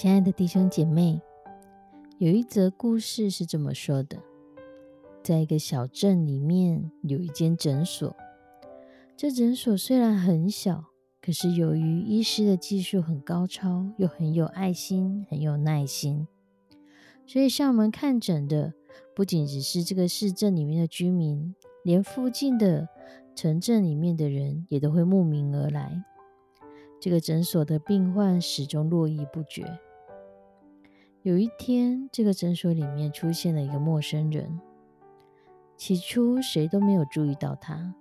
亲爱的弟兄姐妹，有一则故事是这么说的：在一个小镇里面，有一间诊所。这诊所虽然很小，可是由于医师的技术很高超，又很有爱心、很有耐心，所以上门看诊的不仅只是这个市镇里面的居民，连附近的城镇里面的人也都会慕名而来。这个诊所的病患始终络绎不绝。有一天，这个诊所里面出现了一个陌生人。起初，谁都没有注意到他，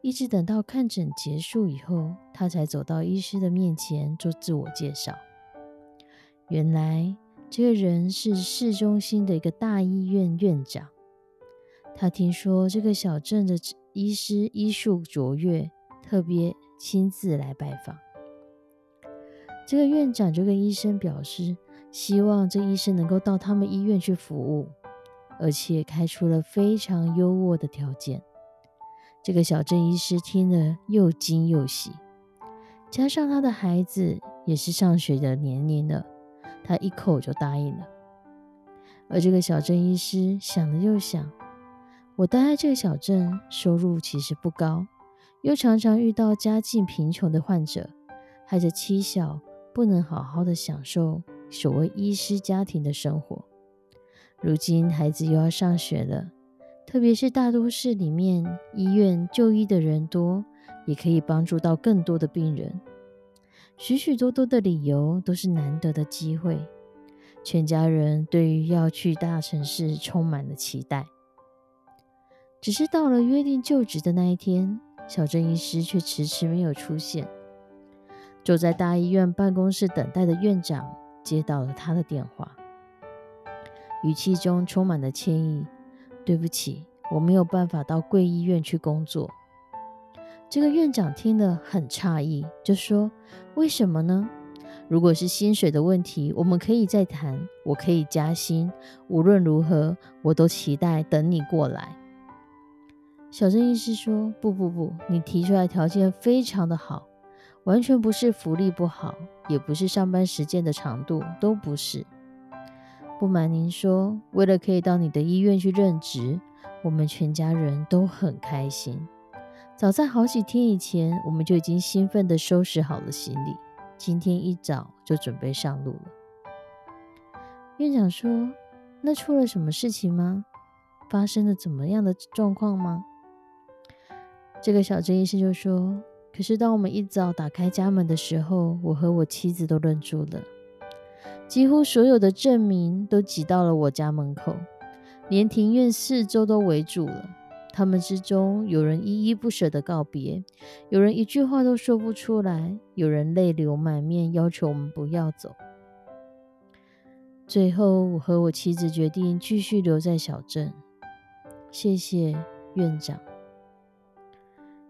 一直等到看诊结束以后，他才走到医师的面前做自我介绍。原来，这个人是市中心的一个大医院院长。他听说这个小镇的医师医术卓越，特别亲自来拜访。这个院长就跟医生表示。希望这医生能够到他们医院去服务，而且开出了非常优渥的条件。这个小镇医师听了又惊又喜，加上他的孩子也是上学的年龄了，他一口就答应了。而这个小镇医师想了又想，我待在这个小镇，收入其实不高，又常常遇到家境贫穷的患者，害着妻小，不能好好的享受。所谓医师家庭的生活，如今孩子又要上学了，特别是大都市里面医院就医的人多，也可以帮助到更多的病人。许许多多的理由都是难得的机会，全家人对于要去大城市充满了期待。只是到了约定就职的那一天，小镇医师却迟迟没有出现。坐在大医院办公室等待的院长。接到了他的电话，语气中充满了歉意。对不起，我没有办法到贵医院去工作。这个院长听了很诧异，就说：“为什么呢？如果是薪水的问题，我们可以再谈，我可以加薪。无论如何，我都期待等你过来。”小郑医师说：“不不不，你提出来条件非常的好。”完全不是福利不好，也不是上班时间的长度，都不是。不瞒您说，为了可以到你的医院去任职，我们全家人都很开心。早在好几天以前，我们就已经兴奋地收拾好了行李，今天一早就准备上路了。院长说：“那出了什么事情吗？发生了怎么样的状况吗？”这个小郑医师就说。可是，当我们一早打开家门的时候，我和我妻子都愣住了。几乎所有的证明都挤到了我家门口，连庭院四周都围住了。他们之中，有人依依不舍的告别，有人一句话都说不出来，有人泪流满面，要求我们不要走。最后，我和我妻子决定继续留在小镇。谢谢院长。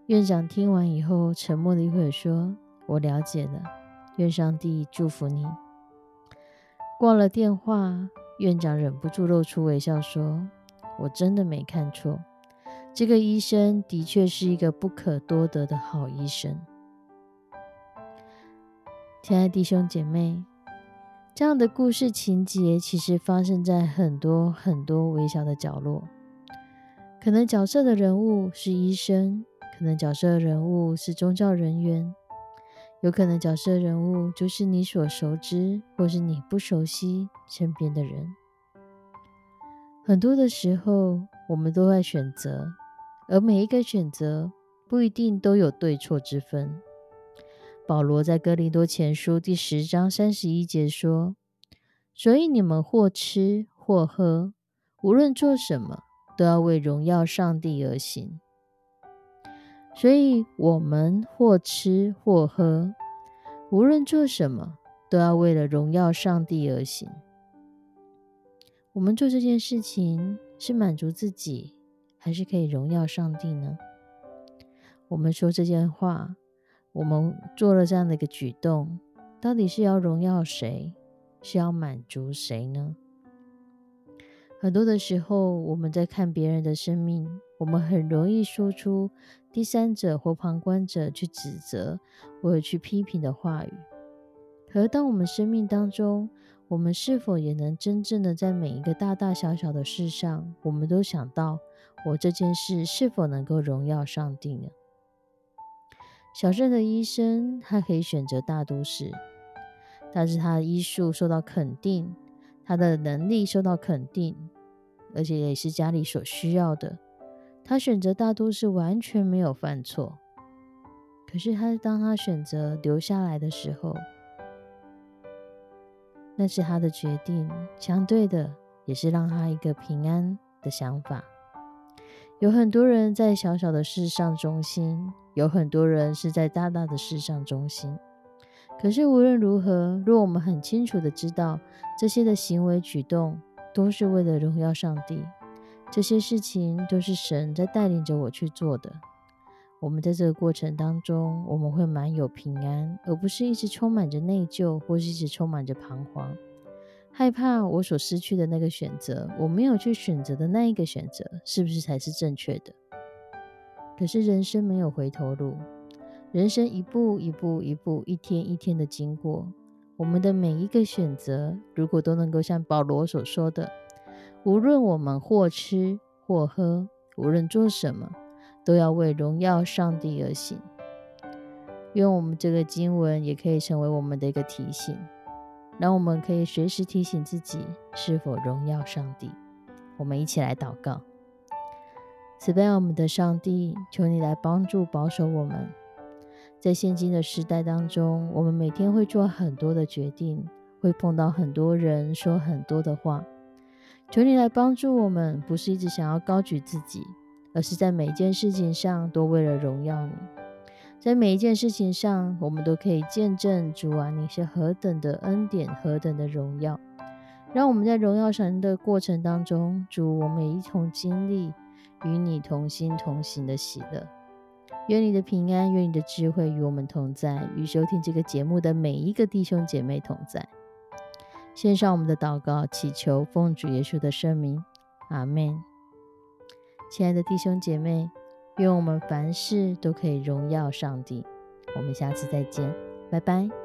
院长听完以后，沉默了一会儿，说：“我了解了，愿上帝祝福你。”挂了电话，院长忍不住露出微笑，说：“我真的没看错，这个医生的确是一个不可多得的好医生。”亲爱的弟兄姐妹，这样的故事情节其实发生在很多很多微小的角落，可能角色的人物是医生。可能角色人物是宗教人员，有可能角色人物就是你所熟知或是你不熟悉身边的人。很多的时候，我们都在选择，而每一个选择不一定都有对错之分。保罗在哥林多前书第十章三十一节说：“所以你们或吃或喝，无论做什么，都要为荣耀上帝而行。”所以，我们或吃或喝，无论做什么，都要为了荣耀上帝而行。我们做这件事情是满足自己，还是可以荣耀上帝呢？我们说这件话，我们做了这样的一个举动，到底是要荣耀谁，是要满足谁呢？很多的时候，我们在看别人的生命，我们很容易说出第三者或旁观者去指责或者去批评的话语。可，当我们生命当中，我们是否也能真正的在每一个大大小小的事上，我们都想到我这件事是否能够荣耀上帝呢？小镇的医生，他可以选择大都市，但是他的医术受到肯定，他的能力受到肯定。而且也是家里所需要的，他选择大都市完全没有犯错。可是他当他选择留下来的时候，那是他的决定，相对的也是让他一个平安的想法。有很多人在小小的事上中心，有很多人是在大大的事上中心。可是无论如何，若我们很清楚的知道这些的行为举动。都是为了荣耀上帝，这些事情都是神在带领着我去做的。我们在这个过程当中，我们会满有平安，而不是一直充满着内疚，或是一直充满着彷徨，害怕我所失去的那个选择，我没有去选择的那一个选择，是不是才是正确的？可是人生没有回头路，人生一步一步一步，一天一天的经过。我们的每一个选择，如果都能够像保罗所说的，无论我们或吃或喝，无论做什么，都要为荣耀上帝而行。愿我们这个经文也可以成为我们的一个提醒，让我们可以随时提醒自己是否荣耀上帝。我们一起来祷告：慈悲我们的上帝，求你来帮助保守我们。在现今的时代当中，我们每天会做很多的决定，会碰到很多人说很多的话。求你来帮助我们，不是一直想要高举自己，而是在每一件事情上都为了荣耀你。在每一件事情上，我们都可以见证主啊，你是何等的恩典，何等的荣耀。让我们在荣耀神的过程当中，主，我们一同经历与你同心同行的喜乐。愿你的平安，愿你的智慧与我们同在，与收听这个节目的每一个弟兄姐妹同在。献上我们的祷告，祈求奉主耶稣的圣名，阿门。亲爱的弟兄姐妹，愿我们凡事都可以荣耀上帝。我们下次再见，拜拜。